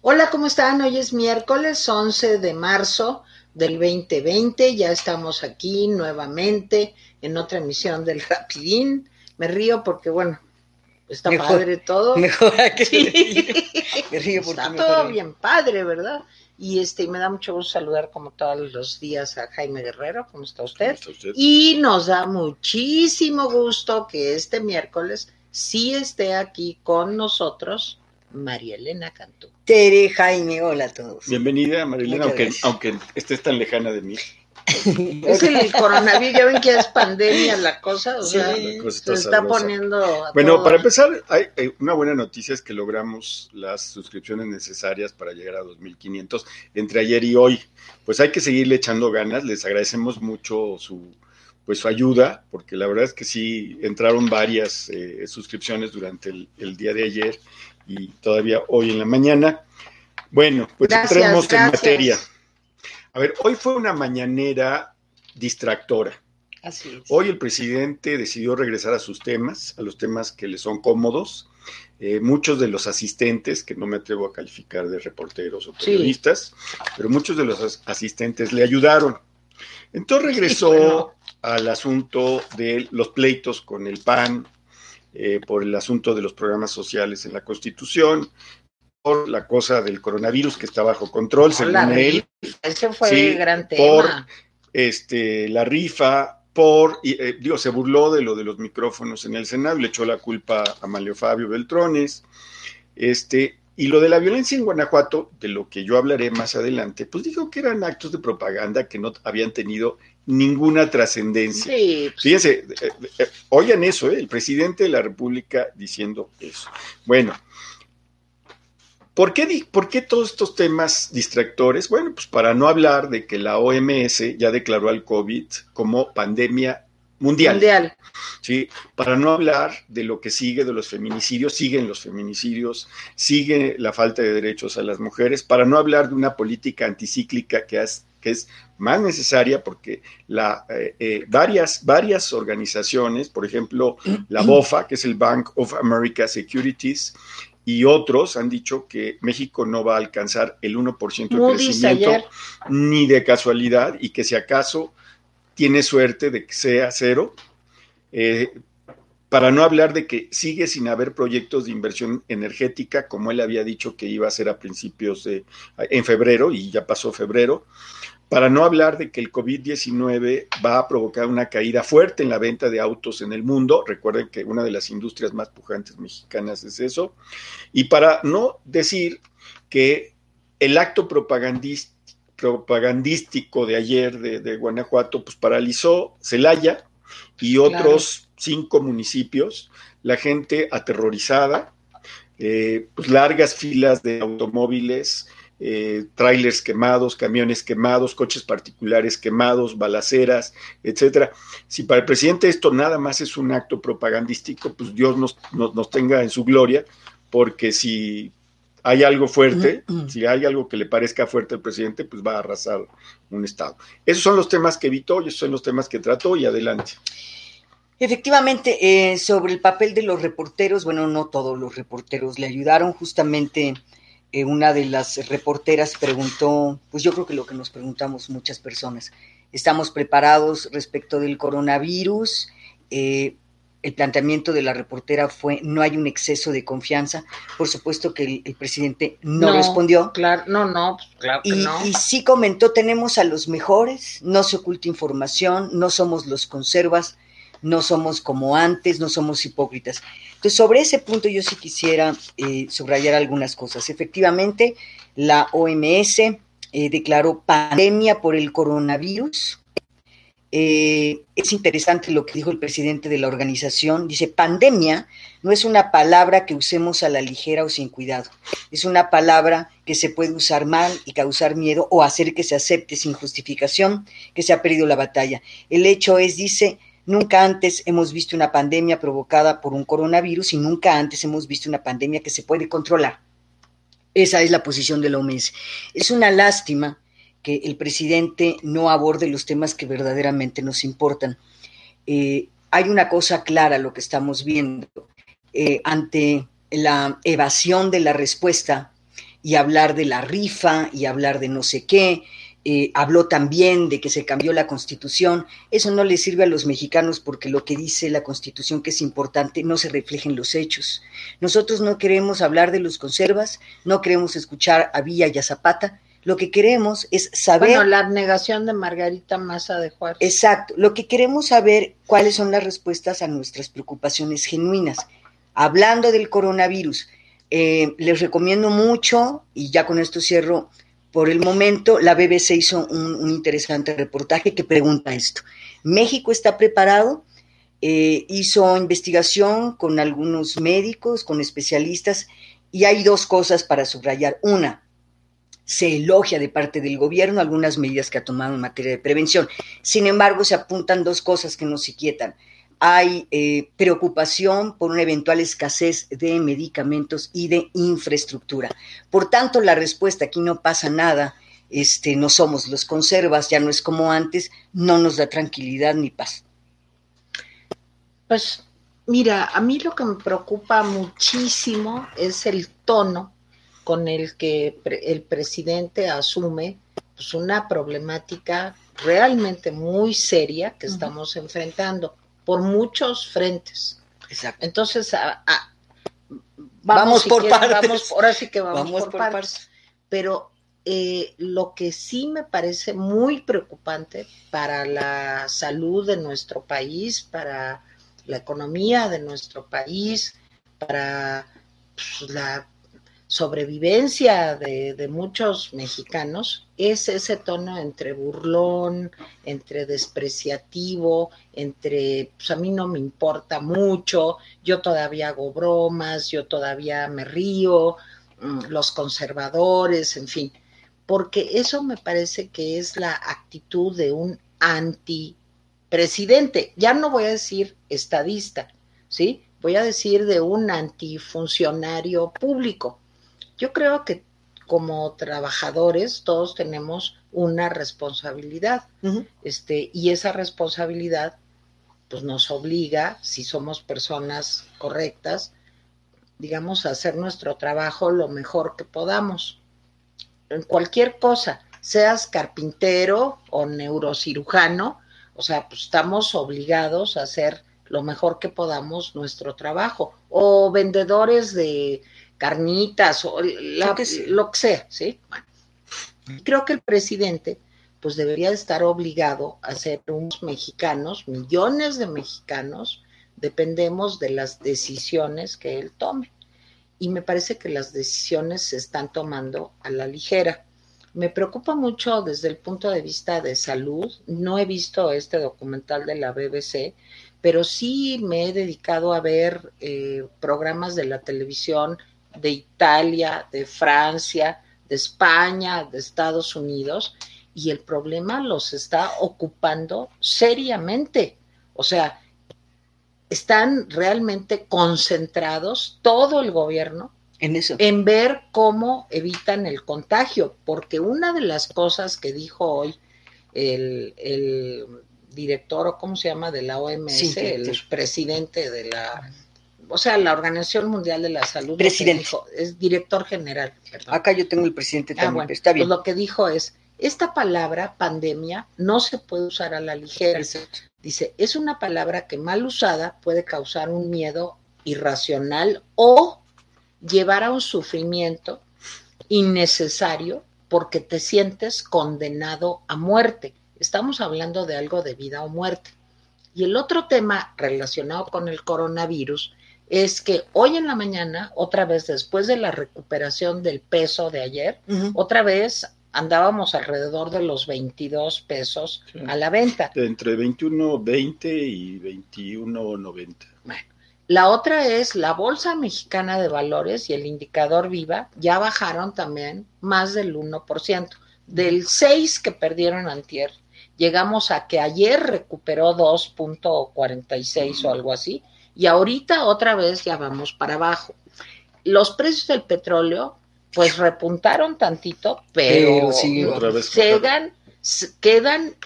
Hola, ¿cómo están? Hoy es miércoles 11 de marzo del 2020. Ya estamos aquí nuevamente en otra emisión del Rapidín. Me río porque, bueno, está padre todo. Mejor que Me río porque Está todo bien padre, ¿verdad? Y este, me da mucho gusto saludar como todos los días a Jaime Guerrero, ¿cómo está usted? ¿Cómo está usted? Y nos da muchísimo gusto que este miércoles sí esté aquí con nosotros María Elena Cantú. Tere, Jaime, hola a todos. Bienvenida, María Elena, aunque, aunque estés tan lejana de mí. es el coronavirus, ya ven que es pandemia la cosa, o sea, se está poniendo. bueno, para empezar, hay, una buena noticia es que logramos las suscripciones necesarias para llegar a 2.500 entre ayer y hoy. Pues hay que seguirle echando ganas, les agradecemos mucho su pues su ayuda, porque la verdad es que sí entraron varias eh, suscripciones durante el, día de ayer y todavía hoy en la mañana. Bueno, pues entremos en materia. A ver, hoy fue una mañanera distractora. Así es. Hoy el presidente decidió regresar a sus temas, a los temas que le son cómodos. Eh, muchos de los asistentes, que no me atrevo a calificar de reporteros o periodistas, pero muchos de los asistentes le ayudaron. Entonces regresó al asunto de los pleitos con el PAN, eh, por el asunto de los programas sociales en la Constitución, por la cosa del coronavirus que está bajo control, según él. Ese fue el gran tema. Por este, la rifa, por, eh, digo, se burló de lo de los micrófonos en el Senado, le echó la culpa a Malio Fabio Beltrones, este, y lo de la violencia en Guanajuato, de lo que yo hablaré más adelante, pues dijo que eran actos de propaganda que no habían tenido ninguna trascendencia. Sí. Fíjense, eh, eh, oigan eso, el presidente de la República diciendo eso. Bueno, ¿Por qué, ¿Por qué, todos estos temas distractores? Bueno, pues para no hablar de que la OMS ya declaró al COVID como pandemia mundial. Mundial. Sí, para no hablar de lo que sigue de los feminicidios, siguen los feminicidios, sigue la falta de derechos a las mujeres, para no hablar de una política anticíclica que, que es más necesaria porque la, eh, eh, varias, varias organizaciones, por ejemplo, la BOFA, que es el Bank of America Securities, y otros han dicho que México no va a alcanzar el 1% de crecimiento ni de casualidad y que si acaso tiene suerte de que sea cero, eh, para no hablar de que sigue sin haber proyectos de inversión energética, como él había dicho que iba a ser a principios de, en febrero, y ya pasó febrero, para no hablar de que el COVID-19 va a provocar una caída fuerte en la venta de autos en el mundo. Recuerden que una de las industrias más pujantes mexicanas es eso. Y para no decir que el acto propagandístico de ayer de, Guanajuato, pues paralizó Celaya y otros cinco municipios, la gente aterrorizada, eh, pues largas filas de automóviles, eh, trailers quemados, camiones quemados, coches particulares quemados, balaceras, etcétera. Si para el presidente esto nada más es un acto propagandístico, pues Dios nos, nos, tenga en su gloria, porque si hay algo fuerte, si hay algo que le parezca fuerte al presidente, pues va a arrasar un Estado. Esos son los temas que evitó y esos son los temas que trató y adelante. Efectivamente, eh, sobre el papel de los reporteros, bueno, no todos los reporteros le ayudaron justamente eh, una de las reporteras preguntó, pues yo creo que lo que nos preguntamos muchas personas, ¿estamos preparados respecto del coronavirus? Eh, el planteamiento de la reportera fue no hay un exceso de confianza. Por supuesto que el, presidente no, respondió. Claro, no, no, claro y, y sí comentó, tenemos a los mejores, no se oculta información, no somos los conservas, no somos como antes, no somos hipócritas. Entonces, sobre ese punto yo sí quisiera eh, subrayar algunas cosas. Efectivamente, la OMS eh, declaró pandemia por el coronavirus. Eh, es interesante lo que dijo el presidente de la organización. Dice, pandemia no es una palabra que usemos a la ligera o sin cuidado. Es una palabra que se puede usar mal y causar miedo o hacer que se acepte sin justificación que se ha perdido la batalla. El hecho es, dice, Nunca antes hemos visto una pandemia provocada por un coronavirus y nunca antes hemos visto una pandemia que se puede controlar. Esa es la posición de la OMS. Es una lástima que el presidente no aborde los temas que verdaderamente nos importan. Eh, hay una cosa clara, lo que estamos viendo, eh, ante la evasión de la respuesta y hablar de la rifa y hablar de no sé qué. Eh, habló también de que se cambió la constitución. Eso no le sirve a los mexicanos porque lo que dice la constitución que es importante no se refleja en los hechos. Nosotros no queremos hablar de los conservas, no queremos escuchar a Villa y a Zapata, lo que queremos es saber. Bueno, la abnegación de Margarita Maza de Juárez. Exacto. Lo que queremos saber cuáles son las respuestas a nuestras preocupaciones genuinas. Hablando del coronavirus, eh, les recomiendo mucho, y ya con esto cierro por el momento, la BBC hizo un, interesante reportaje que pregunta esto. ¿México está preparado? Eh, hizo investigación con algunos médicos, con especialistas, y hay dos cosas para subrayar. Una, se elogia de parte del gobierno algunas medidas que ha tomado en materia de prevención. Sin embargo, se apuntan dos cosas que nos inquietan. Hay eh, preocupación por una eventual escasez de medicamentos y de infraestructura. Por tanto, la respuesta aquí no pasa nada, este, no somos los conservas, ya no es como antes, no nos da tranquilidad ni paz. Pues mira, a mí lo que me preocupa muchísimo es el tono con el que el presidente asume pues, una problemática realmente muy seria que estamos enfrentando por muchos frentes. Exacto. Entonces, vamos, por partes. ahora sí que vamos, por, partes. Pero eh, lo que sí me parece muy preocupante para la salud de nuestro país, para la economía de nuestro país, para pues, la sobrevivencia de, muchos mexicanos es ese tono entre burlón, entre despreciativo, entre, pues a mí no me importa mucho, yo todavía hago bromas, yo todavía me río, mm, los conservadores, en fin, porque eso me parece que es la actitud de un antipresidente, ya no voy a decir estadista, ¿sí? Voy a decir de un antifuncionario público yo creo que como trabajadores todos tenemos una responsabilidad, este, y esa responsabilidad pues nos obliga, si somos personas correctas, digamos, a hacer nuestro trabajo lo mejor que podamos. En cualquier cosa, seas carpintero o neurocirujano, o sea, pues estamos obligados a hacer lo mejor que podamos nuestro trabajo. O vendedores de carnitas o lo que sea, ¿sí? Bueno, creo que el presidente pues debería estar obligado a ser unos mexicanos, millones de mexicanos, dependemos de las decisiones que él tome. Y me parece que las decisiones se están tomando a la ligera. Me preocupa mucho desde el punto de vista de salud. No he visto este documental de la BBC, pero sí me he dedicado a ver eh, programas de la televisión de Italia, de Francia, de España, de Estados Unidos, y el problema los está ocupando seriamente. O sea, están realmente concentrados todo el gobierno en eso. En ver cómo evitan el contagio, porque una de las cosas que dijo hoy el, director o cómo se llama de la OMS, el presidente de la o sea, la Organización Mundial de la Salud presidente. es director general. Acá yo tengo el presidente ah, también, está bien. Pues lo que dijo es, esta palabra pandemia no se puede usar a la ligera. Dice, es una palabra que mal usada puede causar un miedo irracional o llevar a un sufrimiento innecesario porque te sientes condenado a muerte. Estamos hablando de algo de vida o muerte. Y el otro tema relacionado con el coronavirus es que hoy en la mañana, otra vez después de la recuperación del peso de ayer, otra vez andábamos alrededor de los 22 pesos a la venta. Entre 21.20 y 21.90. Bueno, la otra es la Bolsa Mexicana de Valores y el indicador Viva ya bajaron también más del 1%. Del 6 que perdieron antier, llegamos a que ayer recuperó 2.46 o algo así y ahorita otra vez ya vamos para abajo. Los precios del petróleo pues repuntaron tantito, pero, quedan,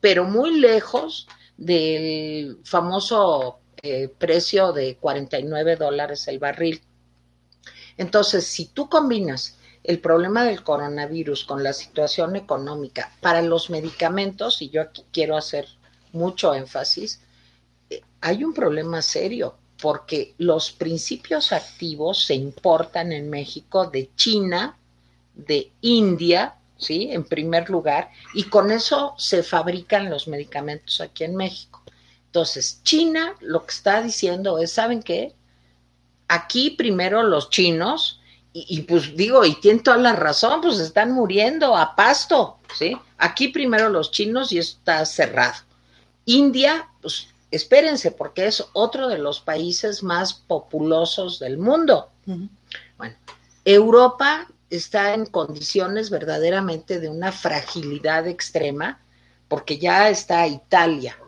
pero muy lejos del famoso eh, precio de 49 dólares el barril. Entonces, si tú combinas el problema del coronavirus con la situación económica para los medicamentos, y yo aquí quiero hacer mucho énfasis, hay un problema serio porque los principios activos se importan en México de China, de India, ¿sí? En primer lugar, y con eso se fabrican los medicamentos aquí en México. Entonces, China lo que está diciendo es, ¿saben qué? Aquí primero los chinos, y, pues digo, y tienen toda la razón, pues están muriendo a pasto, ¿sí? Aquí primero los chinos y está cerrado. India, pues espérense, porque es otro de los países más populosos del mundo. Bueno, Europa está en condiciones verdaderamente de una fragilidad extrema, porque ya está Italia,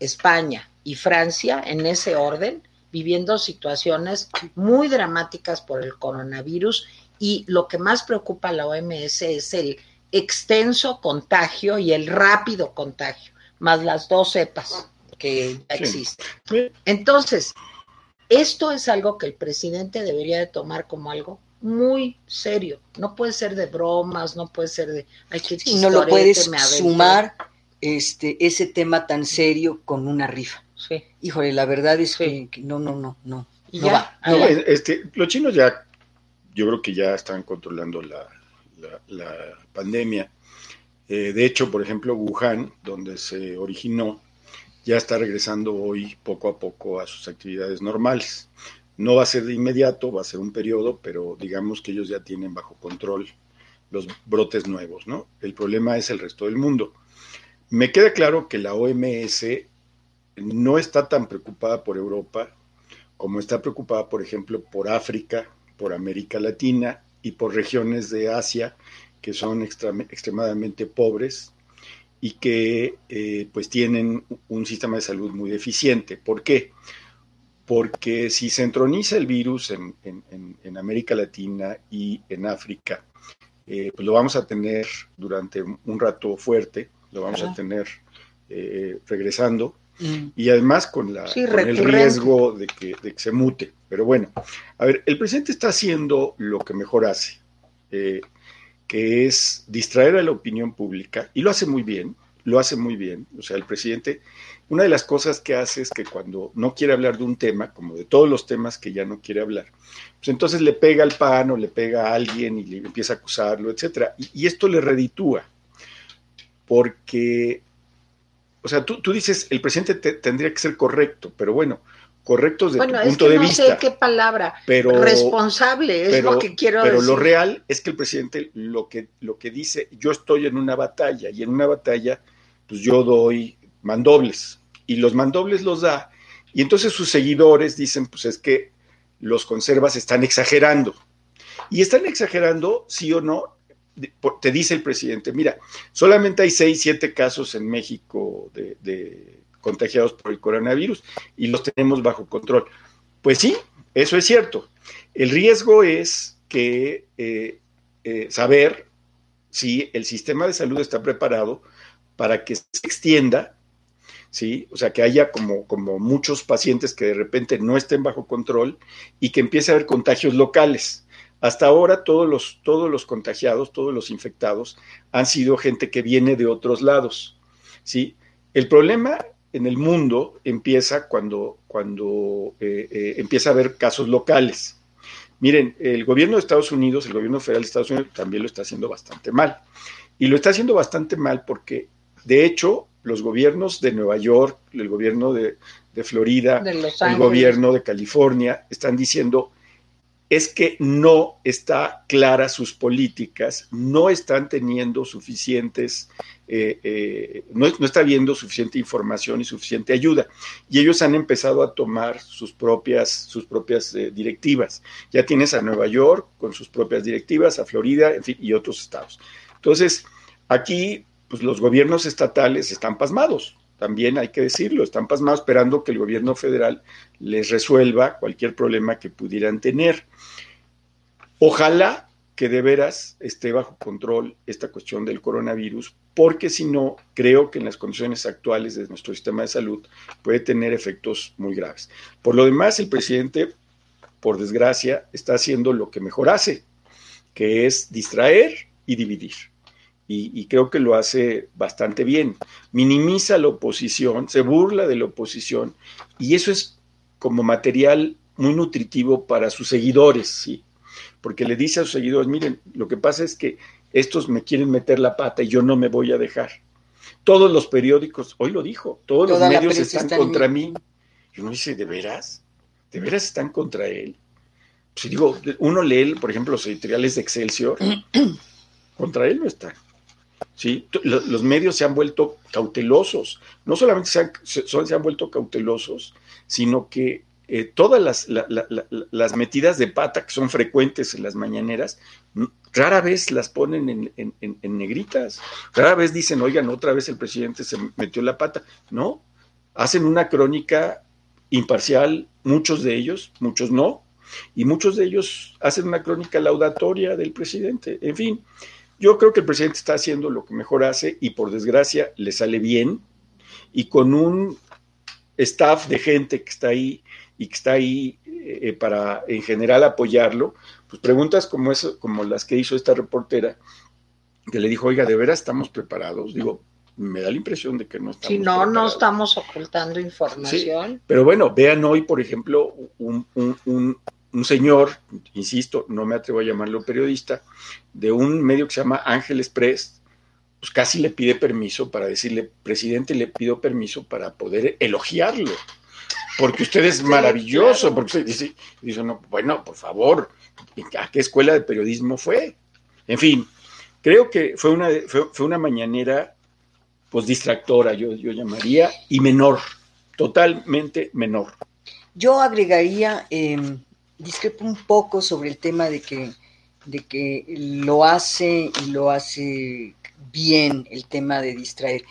España y Francia en ese orden, viviendo situaciones muy dramáticas por el coronavirus y lo que más preocupa a la OMS es el extenso contagio y el rápido contagio, más las dos cepas que ya existen. Entonces, esto es algo que el presidente debería de tomar como algo muy serio. No puede ser de bromas, no puede ser de... Hay que no lo puedes sumar este, ese tema tan serio con una rifa. Sí. Híjole, la verdad es que, no, no, no, no. no va. Este, los chinos ya, yo creo que ya están controlando la, pandemia. Eh, de hecho, por ejemplo, Wuhan, donde se originó, ya está regresando hoy poco a poco a sus actividades normales. No va a ser de inmediato, va a ser un periodo, pero digamos que ellos ya tienen bajo control los brotes nuevos, ¿no? El problema es el resto del mundo. Me queda claro que la OMS no está tan preocupada por Europa como está preocupada, por ejemplo, por África, por América Latina y por regiones de Asia que son extremadamente pobres y que eh, pues tienen un sistema de salud muy deficiente. ¿Por qué? Porque si se entroniza el virus en, América Latina y en África, eh, pues lo vamos a tener durante un rato fuerte, lo vamos a tener eh, regresando Mm. Y además con, la, el riesgo de que, se mute. Pero bueno, a ver, el presidente está haciendo lo que mejor hace, eh, que es distraer a la opinión pública, y lo hace muy bien, lo hace muy bien. O sea, el presidente, una de las cosas que hace es que cuando no quiere hablar de un tema, como de todos los temas que ya no quiere hablar, pues entonces le pega al pan o le pega a alguien y le empieza a acusarlo, etcétera. Y, esto le reditúa, porque o sea, tú, tú dices, el presidente tendría que ser correcto, pero bueno, correcto desde tu punto de vista. No sé qué palabra, pero responsable es lo que quiero pero decir. Pero lo real es que el presidente lo que, lo que dice, yo estoy en una batalla y en una batalla, pues yo doy mandobles y los mandobles los da y entonces sus seguidores dicen, pues es que los conservas están exagerando. Y están exagerando, sí o no, te dice el presidente, mira, solamente hay seis, siete casos en México de, contagiados por el coronavirus y los tenemos bajo control. Pues sí, eso es cierto. El riesgo es que eh, eh, saber si el sistema de salud está preparado para que se extienda, ¿sí? O sea, que haya como, como muchos pacientes que de repente no estén bajo control y que empiece a haber contagios locales. Hasta ahora todos los, todos los contagiados, todos los infectados han sido gente que viene de otros lados. ¿sí? El problema en el mundo empieza cuando, cuando eh, eh, empieza a haber casos locales. Miren, el gobierno de Estados Unidos, el gobierno federal de Estados Unidos también lo está haciendo bastante mal. Y lo está haciendo bastante mal porque, de hecho, los gobiernos de Nueva York, el gobierno de, de Florida, el gobierno de California, están diciendo, es que no está clara sus políticas, no están teniendo suficientes, eh, eh, no, está viendo suficiente información y suficiente ayuda. Y ellos han empezado a tomar sus propias, sus propias eh, directivas. Ya tienes a Nueva York con sus propias directivas, a Florida, en fin, y otros estados. Entonces, aquí, pues los gobiernos estatales están pasmados también hay que decirlo, están pasmados esperando que el gobierno federal les resuelva cualquier problema que pudieran tener. Ojalá que de veras esté bajo control esta cuestión del coronavirus, porque si no, creo que en las condiciones actuales de nuestro sistema de salud puede tener efectos muy graves. Por lo demás, el presidente, por desgracia, está haciendo lo que mejor hace, que es distraer y dividir. Y, creo que lo hace bastante bien. Minimiza la oposición, se burla de la oposición, y eso es como material muy nutritivo para sus seguidores, ¿sí? Porque le dice a sus seguidores, miren, lo que pasa es que estos me quieren meter la pata y yo no me voy a dejar. Todos los periódicos, hoy lo dijo, todos los medios están contra mí. Y uno dice, ¿de veras? ¿De veras están contra él? Pues digo, uno lee, por ejemplo, los editoriales de Excelsior, contra él no están. ¿Sí? Los medios se han vuelto cautelosos, no solamente se han, se han vuelto cautelosos, sino que eh, todas las, las, metidas de pata que son frecuentes en las mañaneras, rara vez las ponen en, en, negritas, rara vez dicen, oigan, otra vez el presidente se metió la pata, no, hacen una crónica imparcial, muchos de ellos, muchos no, y muchos de ellos hacen una crónica laudatoria del presidente, en fin, yo creo que el presidente está haciendo lo que mejor hace y por desgracia le sale bien y con un staff de gente que está ahí y que está ahí eh, para en general apoyarlo, pues preguntas como, eso, como las que hizo esta reportera, que le dijo, oiga, ¿de veras estamos preparados? Digo, me da la impresión de que no estamos. Si no, no estamos ocultando información. pero bueno, vean hoy, por ejemplo, un, un señor, insisto, no me atrevo a llamarlo periodista, de un medio que se llama Ángeles Press, pues casi le pide permiso para decirle, presidente, le pido permiso para poder elogiarlo, porque usted es maravilloso, porque usted dice, dice no, bueno, por favor, ¿a qué escuela de periodismo fue? En fin, creo que fue una, fue, una mañanera, pues distractora, yo, yo llamaría, y menor, totalmente menor. Yo agregaría eh, discrepo un poco sobre el tema de que, de que lo hace y lo hace bien el tema de distraer.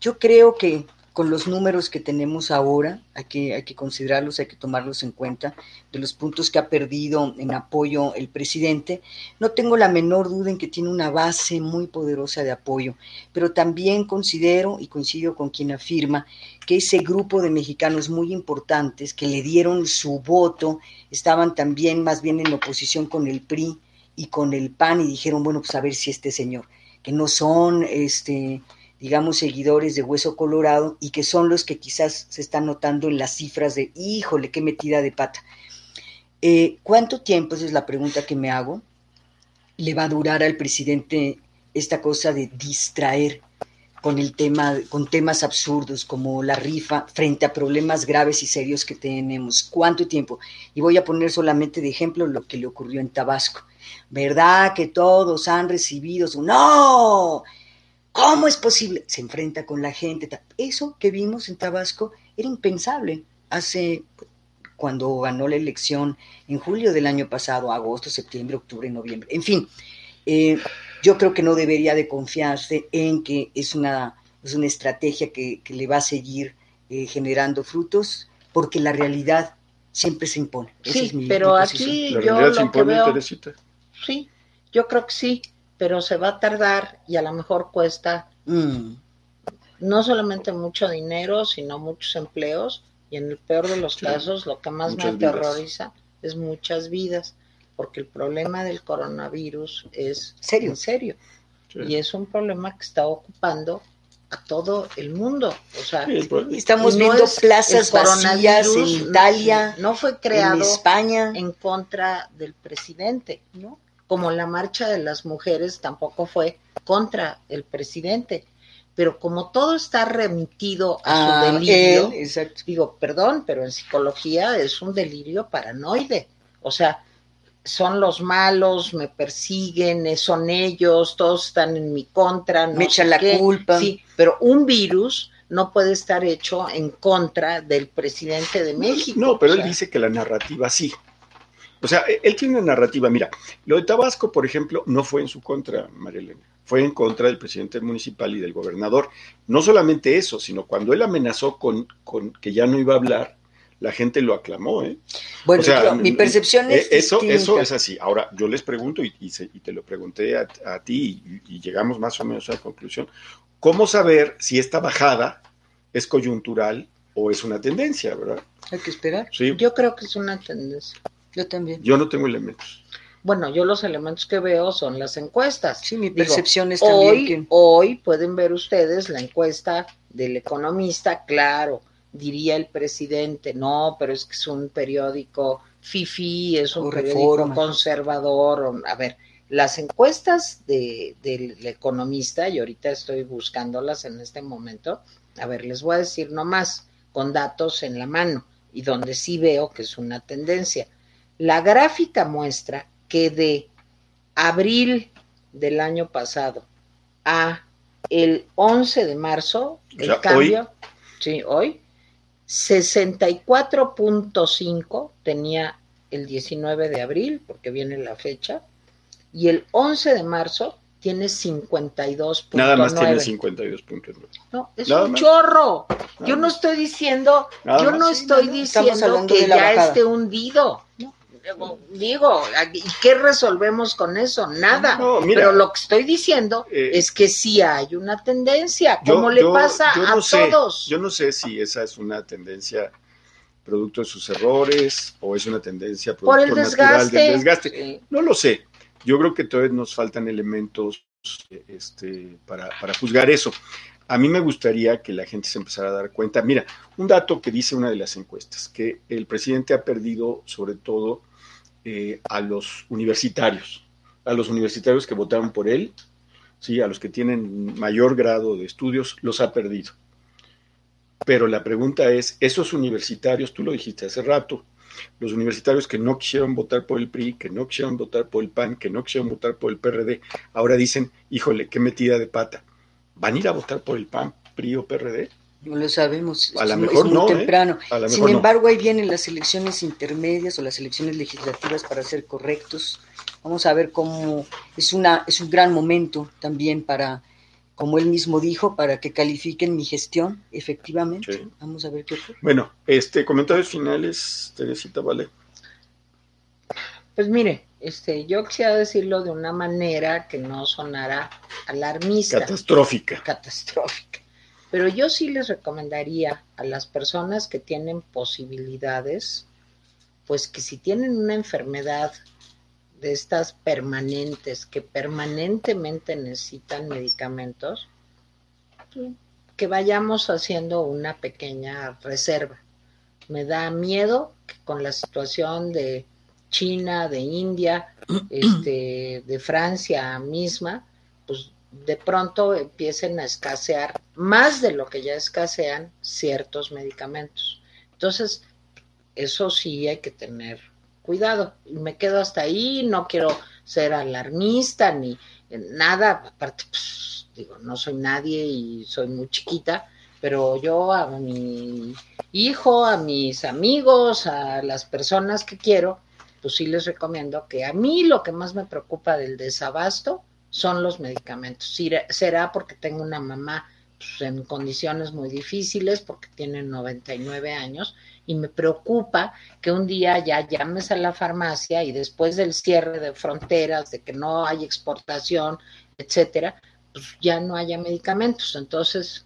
Yo creo que con los números que tenemos ahora, hay que, hay que considerarlos, hay que tomarlos en cuenta, de los puntos que ha perdido en apoyo el presidente, no tengo la menor duda en que tiene una base muy poderosa de apoyo, pero también considero y coincido con quien afirma que ese grupo de mexicanos muy importantes que le dieron su voto estaban también más bien en oposición con el PRI y con el PAN y dijeron, bueno, pues a ver si este señor, que no son este digamos, seguidores de Hueso Colorado y que son los que quizás se están notando en las cifras de, híjole, qué metida de pata. Eh, ¿Cuánto tiempo, esa es la pregunta que me hago, le va a durar al presidente esta cosa de distraer con el tema, con temas absurdos como la rifa frente a problemas graves y serios que tenemos. ¿Cuánto tiempo? Y voy a poner solamente de ejemplo lo que le ocurrió en Tabasco. ¿Verdad que todos han recibido su no? ¿Cómo es posible? Se enfrenta con la gente. Eso que vimos en Tabasco era impensable hace cuando ganó la elección en julio del año pasado, agosto, septiembre, octubre, noviembre. En fin, eh, yo creo que no debería de confiarse en que es una, es una estrategia que, le va a seguir eh, generando frutos, porque la realidad siempre se impone. sí, pero aquí yo lo que veo, sí, yo creo que sí pero se va a tardar y a lo mejor cuesta mm. no solamente mucho dinero, sino muchos empleos y en el peor de los casos lo que más me aterroriza es muchas vidas, porque el problema del coronavirus es ¿Serio? en serio y es un problema que está ocupando a todo el mundo. O sea, estamos viendo plazas vacías en Italia, no fue creado en España en contra del presidente, ¿no? Como la marcha de las mujeres tampoco fue contra el presidente. Pero como todo está remitido a su ah, delirio, digo, perdón, pero en psicología es un delirio paranoide. O sea, son los malos, me persiguen, son ellos, todos están en mi contra. No me echan la culpa. Sí, pero un virus no puede estar hecho en contra del presidente de México. No, pero él dice que la narrativa sí. O sea, e-, él tiene una narrativa. Mira, lo de Tabasco, por ejemplo, no fue en su contra, María Elena. Fue en contra del presidente municipal y del gobernador. No solamente eso, sino cuando él amenazó con, con que ya no iba a hablar, la gente lo aclamó. ¿eh? Bueno, mi percepción es. Eh, eso, eso es así. Ahora, yo les pregunto, y, y, te lo pregunté a, ti, y, y, llegamos más o menos a la conclusión: ¿cómo saber si esta bajada es coyuntural o es una tendencia, verdad? Hay que esperar. Sí. Yo creo que es una tendencia. Yo también. Yo no tengo elementos. Bueno, yo los elementos que veo son las encuestas. Sí, mi percepción es también hoy, que... Hoy pueden ver ustedes la encuesta del economista, claro, diría el presidente, no, pero es que es un periódico FIFI, es un periódico conservador, a ver, las encuestas de, del economista, y ahorita estoy buscándolas en este momento, a ver, les voy a decir nomás, con datos en la mano, y donde sí veo que es una tendencia. La gráfica muestra que de abril del año pasado a el 11 de marzo, el cambio, sí, hoy, 64.5 tenía el 19 de abril, porque viene la fecha, y el 11 de marzo tiene 52.9. Nada más tiene 52.9. No, es un chorro. yo no estoy diciendo, yo no estoy diciendo que ya esté hundido. Digo, ¿y qué resolvemos con eso? Nada. Pero lo que estoy diciendo eh, es que sí hay una tendencia, como le pasa a todos. Yo no sé si esa es una tendencia producto de sus errores o es una tendencia producto Por el desgaste. del desgaste. No lo sé. Yo creo que todavía nos faltan elementos este, para, para juzgar eso. A mí me gustaría que la gente se empezara a dar cuenta. Mira, un dato que dice una de las encuestas, que el presidente ha perdido sobre todo eh, a los universitarios, a los universitarios que votaron por él, sí, a los que tienen mayor grado de estudios, los ha perdido. Pero la pregunta es, esos universitarios, tú lo dijiste hace rato, los universitarios que no quisieron votar por el PRI, que no quisieron votar por el PAN, que no quisieron votar por el PRD, ahora dicen, híjole, qué metida de pata. ¿Van a ir a votar por el PAN, PRI o PRD? No lo sabemos. A lo mejor muy ¿eh? temprano. Sin embargo, ahí vienen las elecciones intermedias o las elecciones legislativas para ser correctos. Vamos a ver cómo es una es un gran momento también para, como él mismo dijo, para que califiquen mi gestión, efectivamente. Vamos a ver qué ocurre. Bueno, este comentarios finales, Teresita, vale. Pues mire, este, yo quisiera decirlo de una manera que no sonara alarmista. Catastrófica. Catastrófica. Pero yo sí les recomendaría a las personas que tienen posibilidades, pues que si tienen una enfermedad de estas permanentes, que permanentemente necesitan medicamentos, que vayamos haciendo una pequeña reserva. Me da miedo que con la situación de China, de India, este, de Francia misma, de pronto empiecen a escasear más de lo que ya escasean ciertos medicamentos. Entonces, eso sí hay que tener cuidado. Me quedo hasta ahí, no quiero ser alarmista ni nada, aparte, pues, digo, no soy nadie y soy muy chiquita, pero yo a mi hijo, a mis amigos, a las personas que quiero, pues sí les recomiendo que a mí lo que más me preocupa del desabasto son los medicamentos. Será porque tengo una mamá pues, en condiciones muy difíciles, porque tiene 99 años, y me preocupa que un día ya llames a la farmacia y después del cierre de fronteras, de que no hay exportación, etcétera, pues ya no haya medicamentos. Entonces,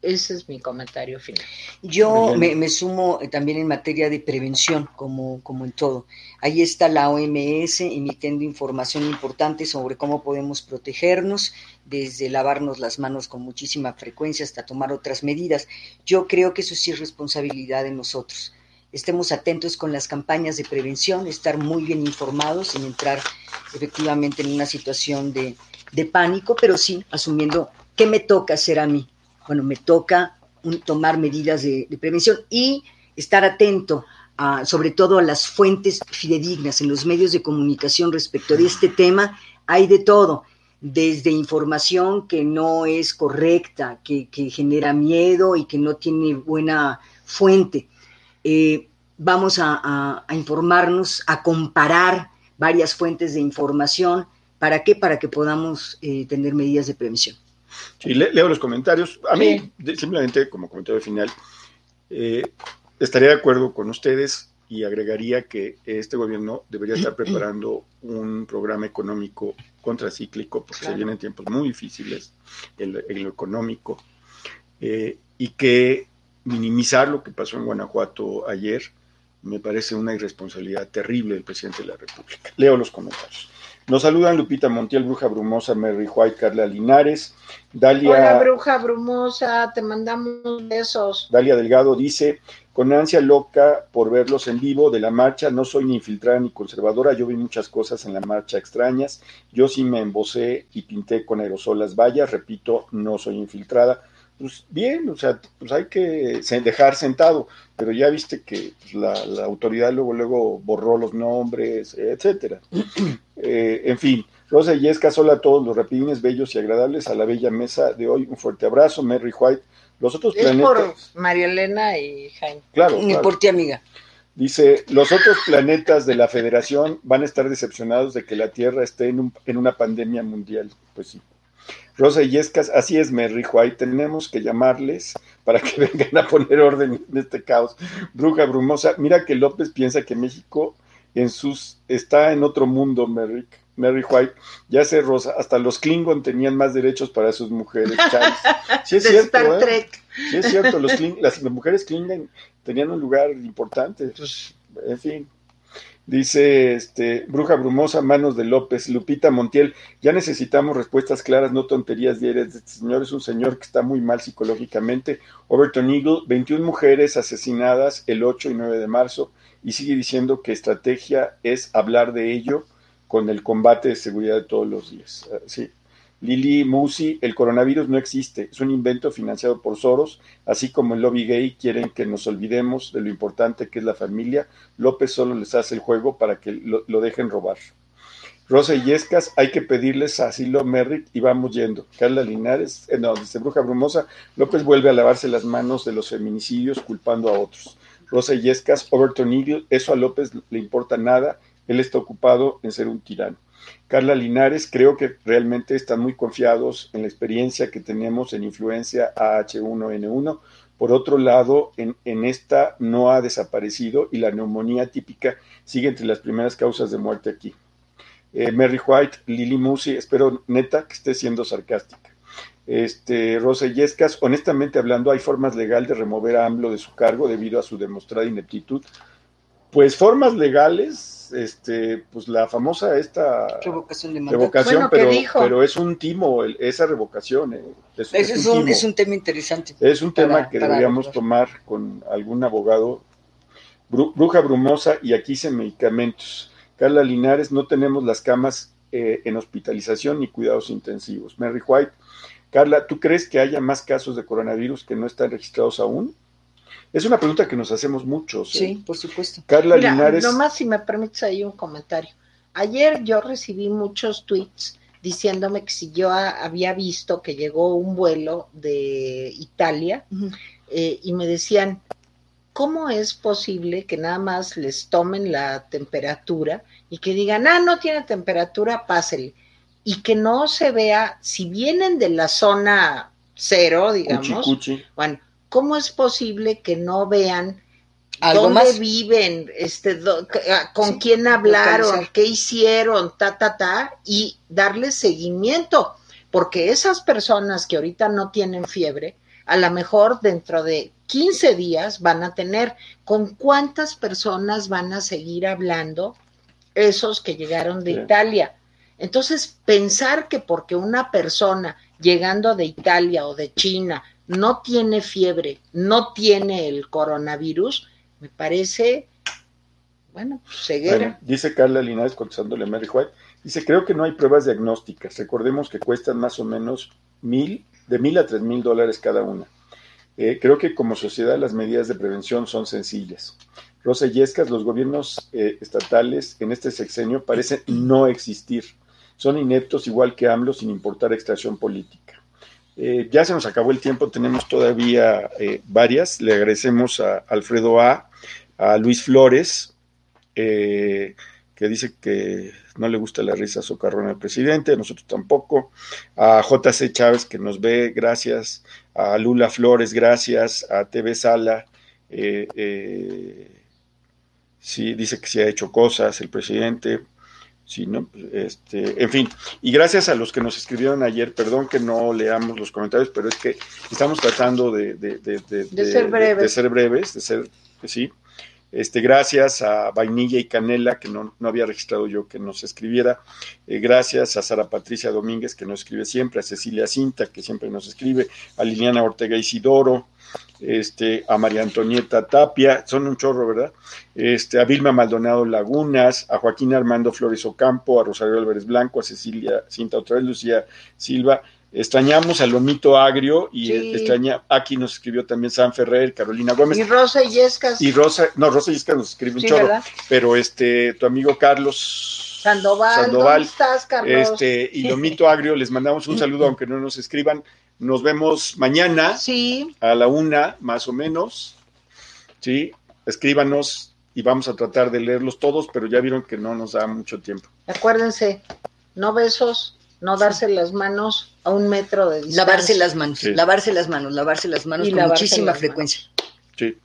ese es mi comentario final. Yo me, sumo eh, también en materia de prevención, como, como en todo. Ahí está la OMS emitiendo información importante sobre cómo podemos protegernos, desde lavarnos las manos con muchísima frecuencia hasta tomar otras medidas. Yo creo que eso sí es responsabilidad de nosotros. Estemos atentos con las campañas de prevención, estar muy bien informados sin entrar efectivamente en una situación de, de pánico, pero sí asumiendo qué me toca hacer a mí bueno, me toca tomar medidas de, prevención y estar atento a, sobre todo a las fuentes fidedignas en los medios de comunicación respecto de este tema. Hay de todo, desde información que no es correcta, que, genera miedo y que no tiene buena fuente. Eh, vamos a, informarnos, a comparar varias fuentes de información. ¿Para qué? Para que podamos eh, tener medidas de prevención. Sí, leo los comentarios. A mí, simplemente como comentario final, eh, estaría de acuerdo con ustedes y agregaría que este gobierno debería estar preparando un programa económico contracíclico, porque se vienen tiempos muy difíciles en lo, económico, eh, y que minimizar lo que pasó en Guanajuato ayer Me parece una irresponsabilidad terrible del presidente de la República. Leo los comentarios. Nos saludan Lupita Montiel, Bruja Brumosa, Mary White, Carla Linares, Dalia. Hola, Bruja Brumosa, te mandamos besos. Dalia Delgado dice: Con ansia loca por verlos en vivo de la marcha, no soy ni infiltrada ni conservadora, yo vi muchas cosas en la marcha extrañas, yo sí me embocé y pinté con aerosol las vallas, repito, no soy infiltrada pues bien, o sea, pues hay que dejar sentado, pero ya viste que pues, la, autoridad luego luego borró los nombres, etcétera. Eh, en fin, Rosa y Yesca, hola a todos los rapidines bellos y agradables a la bella mesa de hoy. Un fuerte abrazo, Mary White. Los otros es planetas. por María Elena y Jaime. Claro. Ni por ti, amiga. Dice, los otros planetas de la Federación van a estar decepcionados de que la Tierra esté en, un, en una pandemia mundial. Pues sí. Rosa Yescas, así es, Mary White, tenemos que llamarles para que vengan a poner orden en este caos. Bruja Brumosa, mira que López piensa que México en sus está en otro mundo, Mary, Mary White. Ya sé, Rosa, hasta los Klingon tenían más derechos para sus mujeres. Sí es cierto, ¿eh? Sí es cierto, los las, mujeres Klingon tenían un lugar importante. Pues, en fin. Dice este, Bruja Brumosa, Manos de López, Lupita Montiel, ya necesitamos respuestas claras, no tonterías diarias. Este señor es un señor que está muy mal psicológicamente. Overton Eagle, 21 mujeres asesinadas el 8 y 9 de marzo y sigue diciendo que estrategia es hablar de ello con el combate de seguridad de todos los días. Ah, sí. Lili Musi, el coronavirus no existe, es un invento financiado por Soros, así como el lobby gay quieren que nos olvidemos de lo importante que es la familia. López solo les hace el juego para que lo, dejen robar. Rosa Yescas, hay que pedirles asilo Merrick y vamos yendo. Carla Linares, eh, no, dice Bruja Brumosa, López vuelve a lavarse las manos de los feminicidios culpando a otros. Rosa Yescas, Overton Eagle, eso a López le importa nada, él está ocupado en ser un tirano. Carla Linares, creo que realmente están muy confiados en la experiencia que tenemos en influencia AH1N1. Por otro lado, en, esta no ha desaparecido y la neumonía típica sigue entre las primeras causas de muerte aquí. Eh, Mary White, Lily Musi, espero neta que esté siendo sarcástica. Este, Rosa Yescas, honestamente hablando, ¿hay formas legales de remover a AMLO de su cargo debido a su demostrada ineptitud? Pues formas legales, este, pues la famosa esta revocación de revocación, pero, pero es un timo, esa revocación. Eh, es, un, es, un, tema interesante. Es un tema que deberíamos tomar con algún abogado. Bruja Brumosa y aquí se medicamentos. Carla Linares, no tenemos las camas eh, en hospitalización ni cuidados intensivos. Mary White, Carla, ¿tú crees que haya más casos de coronavirus que no están registrados aún? Es una pregunta que nos hacemos muchos. ¿eh? Sí, por supuesto. Carla Linares. Nomás si me permites ahí un comentario. Ayer yo recibí muchos tweets diciéndome que si yo había visto que llegó un vuelo de Italia eh, y me decían, ¿cómo es posible que nada más les tomen la temperatura y que digan, ah, no tiene temperatura, pásele? Y que no se vea, si vienen de la zona cero, digamos, bueno, ¿cómo es posible que no vean dónde viven, este, ah, con quién hablaron, qué hicieron, ta, ta, ta, y darle seguimiento? Porque esas personas que ahorita no tienen fiebre, a lo mejor dentro de 15 días van a tener, ¿con cuántas personas van a seguir hablando esos que llegaron de Italia? Entonces, pensar que porque una persona llegando de Italia o de China no tiene fiebre, no tiene el coronavirus, me parece, bueno, ceguera. dice Carla Linares contestándole a Mary White, dice, creo que no hay pruebas diagnósticas, recordemos que cuestan más o menos mil, de mil a tres mil dólares cada una. Eh, creo que como sociedad las medidas de prevención son sencillas. Rosa Yescas, los gobiernos eh, estatales en este sexenio parecen no existir. Son ineptos igual que AMLO sin importar extracción política. Eh, ya se nos acabó el tiempo, tenemos todavía eh, varias. Le agradecemos a Alfredo A, a Luis Flores, eh, que dice que no le gusta la risa socarrona al presidente, nosotros tampoco. A JC Chávez, que nos ve, gracias. A Lula Flores, gracias. A TV Sala, sí, dice que se ha hecho cosas el presidente. Sí, ¿no? Este, en fin, y gracias a los que nos escribieron ayer, perdón que no leamos los comentarios, pero es que estamos tratando de, de, ser breves. De, ser breves, de ser, sí. Este, gracias a Vainilla y Canela, que no, había registrado yo que nos escribiera. Eh, gracias a Sara Patricia Domínguez, que nos escribe siempre, a Cecilia Cinta, que siempre nos escribe, a Liliana Ortega Isidoro, este, a María Antonieta Tapia, son un chorro, ¿verdad? Este, a Vilma Maldonado Lagunas, a Joaquín Armando Flores Ocampo, a Rosario Álvarez Blanco, a Cecilia Cinta otra vez, Lucía Silva, Extrañamos al Lomito Agrio y extraña, aquí nos escribió también San Ferrer, Carolina Gómez. Y Rosa Yescas. Y Rosa, no, Rosa Yescas nos escribe un chorro, pero este, tu amigo Carlos Sandoval, ¿dónde estás, Carlos? Este, y Lomito Agrio, les mandamos un saludo, aunque no nos escriban. Nos vemos mañana sí. a la una, más o menos. Sí, escríbanos y vamos a tratar de leerlos todos, pero ya vieron que no nos da mucho tiempo. Acuérdense, no besos, no darse las manos a un metro de distancia. Lavarse las manos, lavarse las manos, lavarse las manos con muchísima frecuencia. Sí.